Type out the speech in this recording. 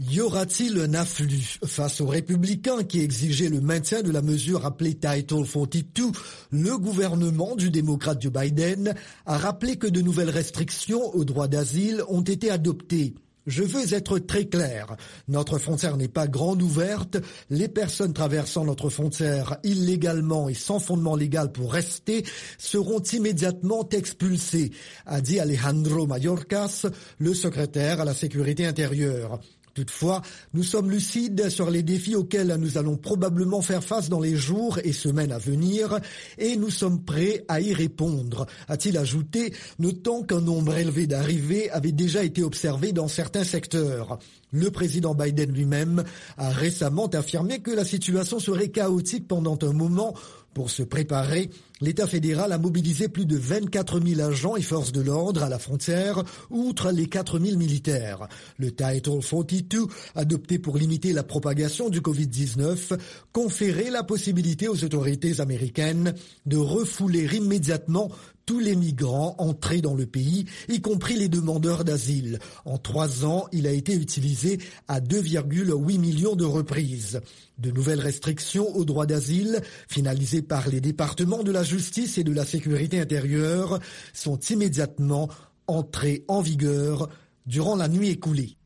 Y aura-t-il un afflux face aux républicains qui exigeaient le maintien de la mesure appelée Title 42 Le gouvernement du démocrate Joe Biden a rappelé que de nouvelles restrictions au droit d'asile ont été adoptées. Je veux être très clair. Notre frontière n'est pas grande ouverte. Les personnes traversant notre frontière illégalement et sans fondement légal pour rester seront immédiatement expulsées, a dit Alejandro Mayorkas, le secrétaire à la sécurité intérieure. Toutefois, nous sommes lucides sur les défis auxquels nous allons probablement faire face dans les jours et semaines à venir et nous sommes prêts à y répondre, a-t-il ajouté, notant qu'un nombre élevé d'arrivées avait déjà été observé dans certains secteurs. Le président Biden lui-même a récemment affirmé que la situation serait chaotique pendant un moment. Pour se préparer, l'État fédéral a mobilisé plus de 24 000 agents et forces de l'ordre à la frontière, outre les 4 000 militaires. Le Title 42, adopté pour limiter la propagation du Covid-19, conférait la possibilité aux autorités américaines de refouler immédiatement tous les migrants entrés dans le pays, y compris les demandeurs d'asile. En trois ans, il a été utilisé à 2,8 millions de reprises. De nouvelles restrictions au droit d'asile, finalisées par les départements de la justice et de la sécurité intérieure, sont immédiatement entrées en vigueur durant la nuit écoulée.